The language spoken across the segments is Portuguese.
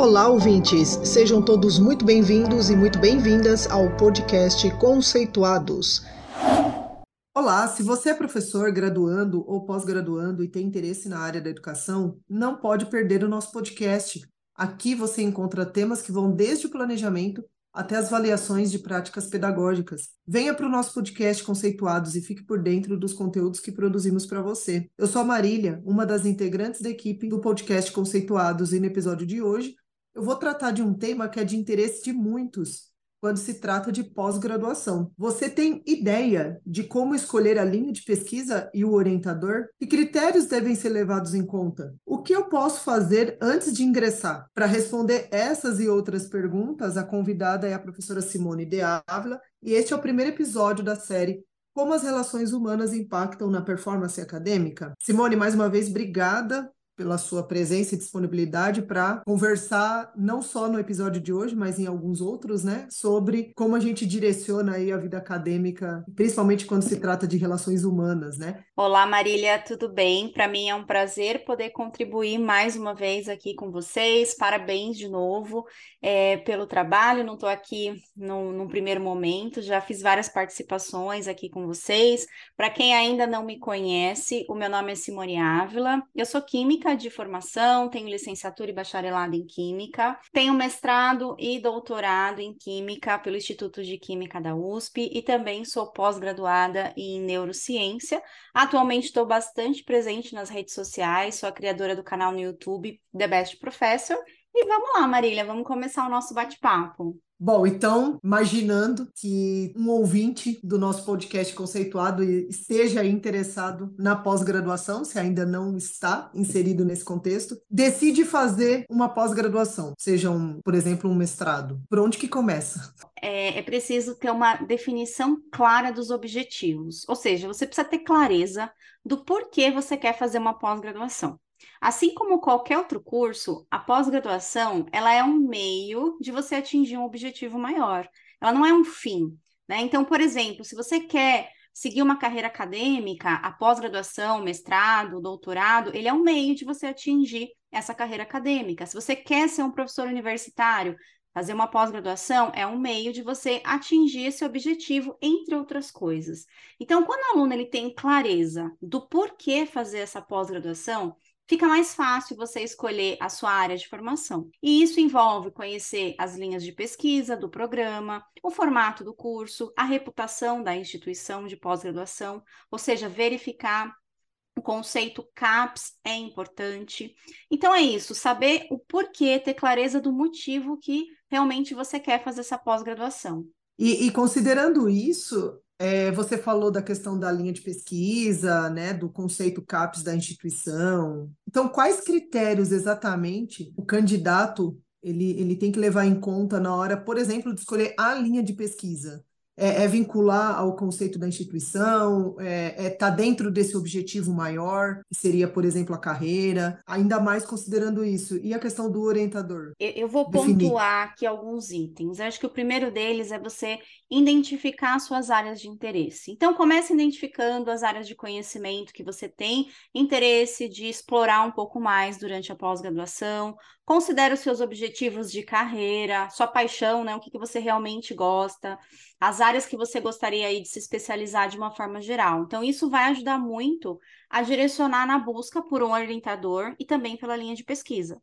Olá, ouvintes! Sejam todos muito bem-vindos e muito bem-vindas ao podcast Conceituados. Olá, se você é professor, graduando ou pós-graduando e tem interesse na área da educação, não pode perder o nosso podcast. Aqui você encontra temas que vão desde o planejamento até as avaliações de práticas pedagógicas. Venha para o nosso podcast Conceituados e fique por dentro dos conteúdos que produzimos para você. Eu sou a Marília, uma das integrantes da equipe do podcast Conceituados, e no episódio de hoje eu vou tratar de um tema que é de interesse de muitos quando se trata de pós-graduação. Você tem ideia de como escolher a linha de pesquisa e o orientador? Que critérios devem ser levados em conta? O que eu posso fazer antes de ingressar? Para responder essas e outras perguntas, a convidada é a professora Simone de Ávila, e este é o primeiro episódio da série Como as relações humanas impactam na performance acadêmica. Simone, mais uma vez, obrigada pela sua presença e disponibilidade para conversar não só no episódio de hoje, mas em alguns outros, né, sobre como a gente direciona aí a vida acadêmica, principalmente quando se trata de relações humanas, né? Olá, Marília, tudo bem? Para mim é um prazer poder contribuir mais uma vez aqui com vocês. Parabéns de novo é, pelo trabalho. Não estou aqui no, num primeiro momento, já fiz várias participações aqui com vocês. Para quem ainda não me conhece, o meu nome é Simone Ávila. Eu sou química química de formação, tenho licenciatura e bacharelado em química, tenho mestrado e doutorado em química pelo Instituto de Química da USP e também sou pós-graduada em neurociência. Atualmente estou bastante presente nas redes sociais, sou a criadora do canal no YouTube The Best Professor. E vamos lá, Marília, vamos começar o nosso bate-papo. Bom, então, imaginando que um ouvinte do nosso podcast conceituado esteja interessado na pós-graduação, se ainda não está inserido nesse contexto, decide fazer uma pós-graduação, seja, um, por exemplo, um mestrado. Por onde que começa? É, é preciso ter uma definição clara dos objetivos, ou seja, você precisa ter clareza do porquê você quer fazer uma pós-graduação. Assim como qualquer outro curso, a pós-graduação ela é um meio de você atingir um objetivo maior. Ela não é um fim. Né? Então, por exemplo, se você quer seguir uma carreira acadêmica, a pós-graduação, mestrado, doutorado, ele é um meio de você atingir essa carreira acadêmica. Se você quer ser um professor universitário, fazer uma pós-graduação é um meio de você atingir esse objetivo, entre outras coisas. Então, quando o aluno ele tem clareza do porquê fazer essa pós-graduação, fica mais fácil você escolher a sua área de formação. E isso envolve conhecer as linhas de pesquisa do programa, o formato do curso, a reputação da instituição de pós-graduação, ou seja, verificar o conceito CAPS é importante. Então é isso, saber o porquê, ter clareza do motivo que realmente você quer fazer essa pós-graduação. E, e, considerando isso, é, você falou da questão da linha de pesquisa, né, do conceito CAPES da instituição. Então, quais critérios exatamente o candidato ele, ele tem que levar em conta na hora, por exemplo, de escolher a linha de pesquisa? É, é vincular ao conceito da instituição, é estar é tá dentro desse objetivo maior, que seria, por exemplo, a carreira, ainda mais considerando isso. E a questão do orientador? Eu, eu vou definir. pontuar aqui alguns itens. Eu acho que o primeiro deles é você identificar suas áreas de interesse. Então, comece identificando as áreas de conhecimento que você tem interesse de explorar um pouco mais durante a pós-graduação. Considere os seus objetivos de carreira, sua paixão, né? O que, que você realmente gosta as áreas que você gostaria aí de se especializar de uma forma geral. Então, isso vai ajudar muito a direcionar na busca por um orientador e também pela linha de pesquisa.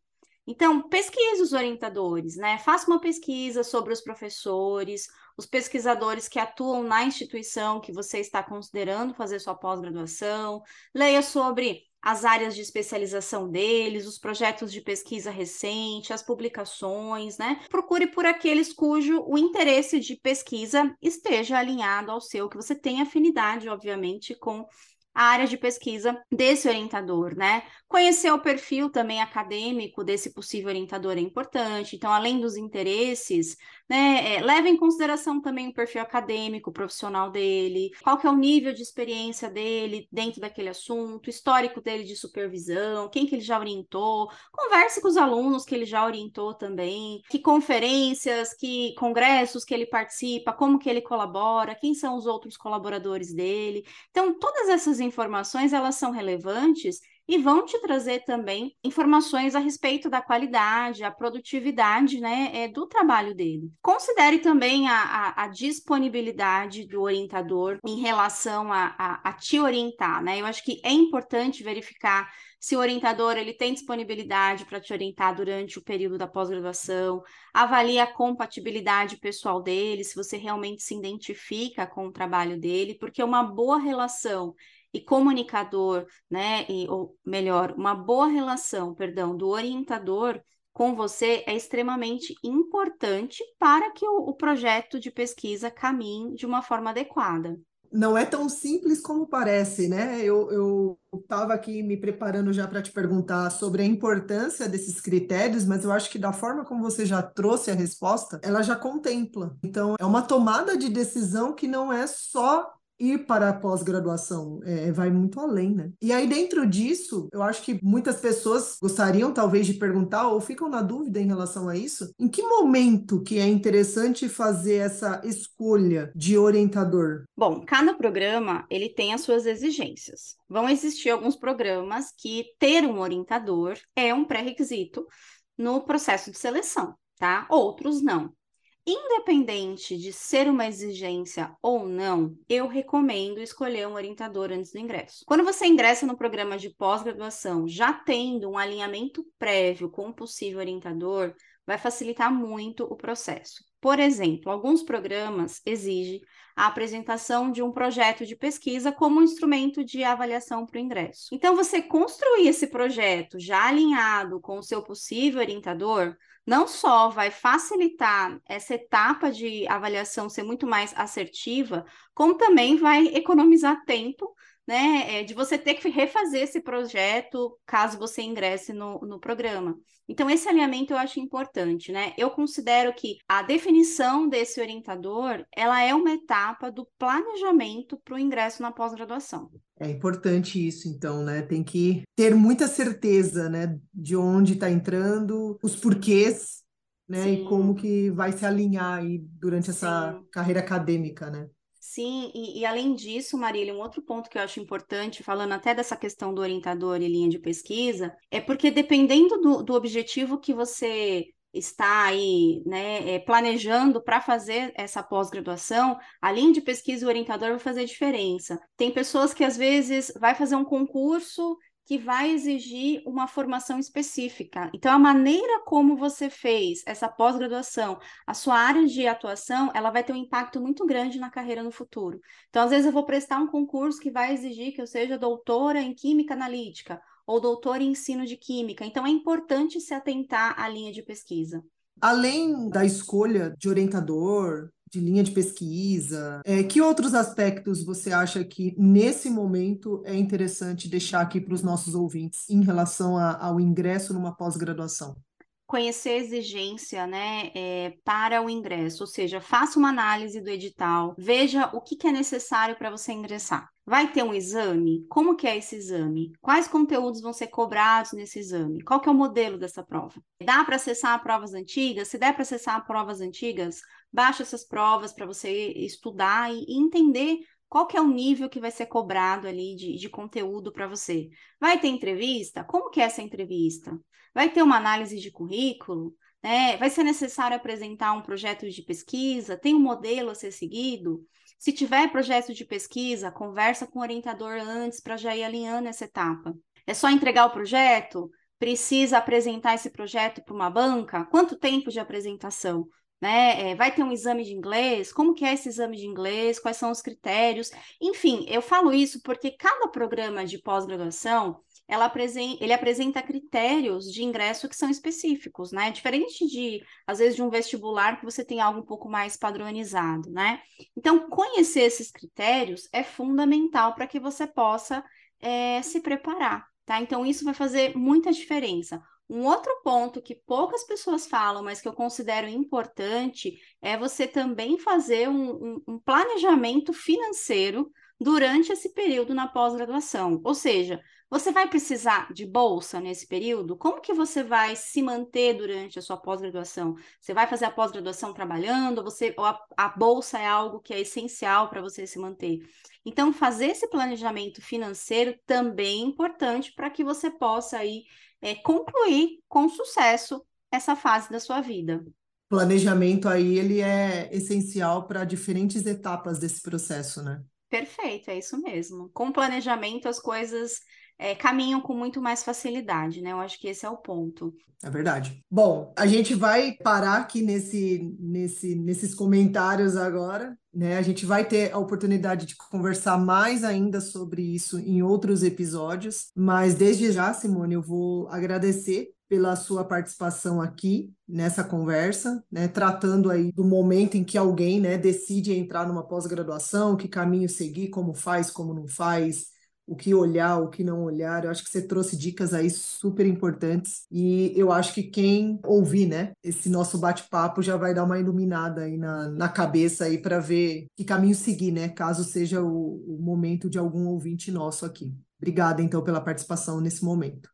Então, pesquise os orientadores, né? Faça uma pesquisa sobre os professores, os pesquisadores que atuam na instituição que você está considerando fazer sua pós-graduação. Leia sobre as áreas de especialização deles, os projetos de pesquisa recente, as publicações, né? Procure por aqueles cujo o interesse de pesquisa esteja alinhado ao seu, que você tem afinidade, obviamente, com a área de pesquisa desse orientador, né? Conhecer o perfil também acadêmico desse possível orientador é importante. Então, além dos interesses, né, é, leve em consideração também o perfil acadêmico, profissional dele, qual que é o nível de experiência dele dentro daquele assunto, histórico dele de supervisão, quem que ele já orientou, converse com os alunos que ele já orientou também, que conferências, que congressos que ele participa, como que ele colabora, quem são os outros colaboradores dele. Então, todas essas informações, elas são relevantes e vão te trazer também informações a respeito da qualidade, a produtividade né, é, do trabalho dele. Considere também a, a, a disponibilidade do orientador em relação a, a, a te orientar. Né? Eu acho que é importante verificar se o orientador ele tem disponibilidade para te orientar durante o período da pós-graduação, avalie a compatibilidade pessoal dele, se você realmente se identifica com o trabalho dele, porque uma boa relação e comunicador, né, e, ou melhor, uma boa relação, perdão, do orientador com você é extremamente importante para que o, o projeto de pesquisa caminhe de uma forma adequada não é tão simples como parece, né? Eu estava aqui me preparando já para te perguntar sobre a importância desses critérios, mas eu acho que da forma como você já trouxe a resposta, ela já contempla. Então, é uma tomada de decisão que não é só ir para a pós-graduação, é, vai muito além, né? E aí, dentro disso, eu acho que muitas pessoas gostariam, talvez, de perguntar ou ficam na dúvida em relação a isso. Em que momento que é interessante fazer essa escolha de orientador? Bom, cada programa, ele tem as suas exigências. Vão existir alguns programas que ter um orientador é um pré-requisito no processo de seleção, tá? Outros não. Independente de ser uma exigência ou não, eu recomendo escolher um orientador antes do ingresso. Quando você ingressa no programa de pós-graduação, já tendo um alinhamento prévio com o possível orientador, vai facilitar muito o processo. Por exemplo, alguns programas exigem a apresentação de um projeto de pesquisa como instrumento de avaliação para o ingresso. Então, você construir esse projeto já alinhado com o seu possível orientador não só vai facilitar essa etapa de avaliação ser muito mais assertiva, como também vai economizar tempo, né, é, de você ter que refazer esse projeto caso você ingresse no, no programa. Então, esse alinhamento eu acho importante, né? Eu considero que a definição desse orientador, ela é uma etapa do planejamento para o ingresso na pós-graduação. É importante isso, então, né? Tem que ter muita certeza, né, de onde está entrando, os porquês, né, Sim. e como que vai se alinhar aí durante essa Sim. carreira acadêmica, né? Sim, e, e, além disso, Marília, um outro ponto que eu acho importante, falando até dessa questão do orientador e linha de pesquisa, é porque dependendo do, do objetivo que você está aí né, é, planejando para fazer essa pós-graduação, a linha de pesquisa e o orientador vai fazer diferença. Tem pessoas que às vezes vai fazer um concurso que vai exigir uma formação específica. Então, a maneira como você fez essa pós-graduação, a sua área de atuação, ela vai ter um impacto muito grande na carreira no futuro. Então, às vezes, eu vou prestar um concurso que vai exigir que eu seja doutora em Química Analítica, ou doutor em ensino de química. Então, é importante se atentar à linha de pesquisa. Além da escolha de orientador, de linha de pesquisa, é, que outros aspectos você acha que nesse momento é interessante deixar aqui para os nossos ouvintes em relação a, ao ingresso numa pós-graduação? conhecer a exigência né, é, para o ingresso, ou seja, faça uma análise do edital, veja o que, que é necessário para você ingressar. Vai ter um exame? Como que é esse exame? Quais conteúdos vão ser cobrados nesse exame? Qual que é o modelo dessa prova? Dá para acessar provas antigas? Se der para acessar provas antigas, baixa essas provas para você estudar e, entender qual que é o nível que vai ser cobrado ali de, de conteúdo para você? Vai ter entrevista? Como que é essa entrevista? Vai ter uma análise de currículo? Né? Vai ser necessário apresentar um projeto de pesquisa? Tem um modelo a ser seguido? Se tiver projeto de pesquisa, conversa com o orientador antes para já ir alinhando essa etapa. É só entregar o projeto? Precisa apresentar esse projeto para uma banca? Quanto tempo de apresentação? Né? É, vai ter um exame de inglês? Como que é esse exame de inglês? Quais são os critérios? Enfim, eu falo isso porque cada programa de pós-graduação apresen ele apresenta critérios de ingresso que são específicos, né? Diferente de, às vezes, de um vestibular que você tem algo um pouco mais padronizado, né? Então, conhecer esses critérios é fundamental para que você possa é, se preparar, tá? Então, isso vai fazer muita diferença. Um outro ponto que poucas pessoas falam, mas que eu considero importante, é você também fazer um, um, um planejamento financeiro durante esse período na pós-graduação. Ou seja, Você vai precisar de bolsa nesse período? Como que você vai se manter durante a sua pós-graduação? Você vai fazer a pós-graduação trabalhando? Ou você, ou a, a bolsa é algo que é essencial para você se manter? Então, fazer esse planejamento financeiro também é importante para que você possa aí, é, concluir com sucesso essa fase da sua vida. Planejamento aí, ele é essencial para diferentes etapas desse processo, né? Perfeito, é isso mesmo. Com planejamento, as coisas é, caminham com muito mais facilidade, né? Eu acho que esse é o ponto. É verdade. Bom, a gente vai parar aqui nesse, nesse, nesses comentários agora, né? A gente vai ter a oportunidade de conversar mais ainda sobre isso em outros episódios, mas desde já, Simone, eu vou agradecer pela sua participação aqui nessa conversa, né, tratando aí do momento em que alguém, né, decide entrar numa pós-graduação, que caminho seguir, como faz, como não faz, o que olhar, o que não olhar. Eu acho que você trouxe dicas aí super importantes e eu acho que quem ouvir, né, esse nosso bate-papo já vai dar uma iluminada aí na, na cabeça aí para ver que caminho seguir, né, caso seja o, o momento de algum ouvinte nosso aqui. Obrigada, então, pela participação nesse momento.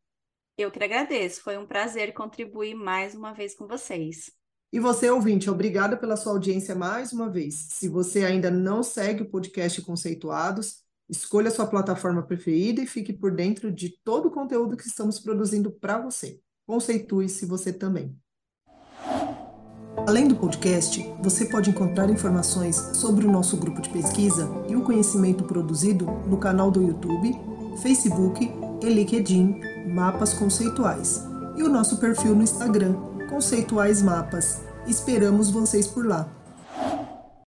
Eu que agradeço, foi um prazer contribuir mais uma vez com vocês. E você, ouvinte, obrigada pela sua audiência mais uma vez. Se você ainda não segue o podcast Conceituados, Escolha sua plataforma preferida e fique por dentro de todo o conteúdo que estamos produzindo para você. Conceitue-se você também. Além do podcast, você pode encontrar informações sobre o nosso grupo de pesquisa e o conhecimento produzido no canal do YouTube, Facebook e LinkedIn Mapas Conceituais e o nosso perfil no Instagram, Conceituais Mapas. Esperamos vocês por lá.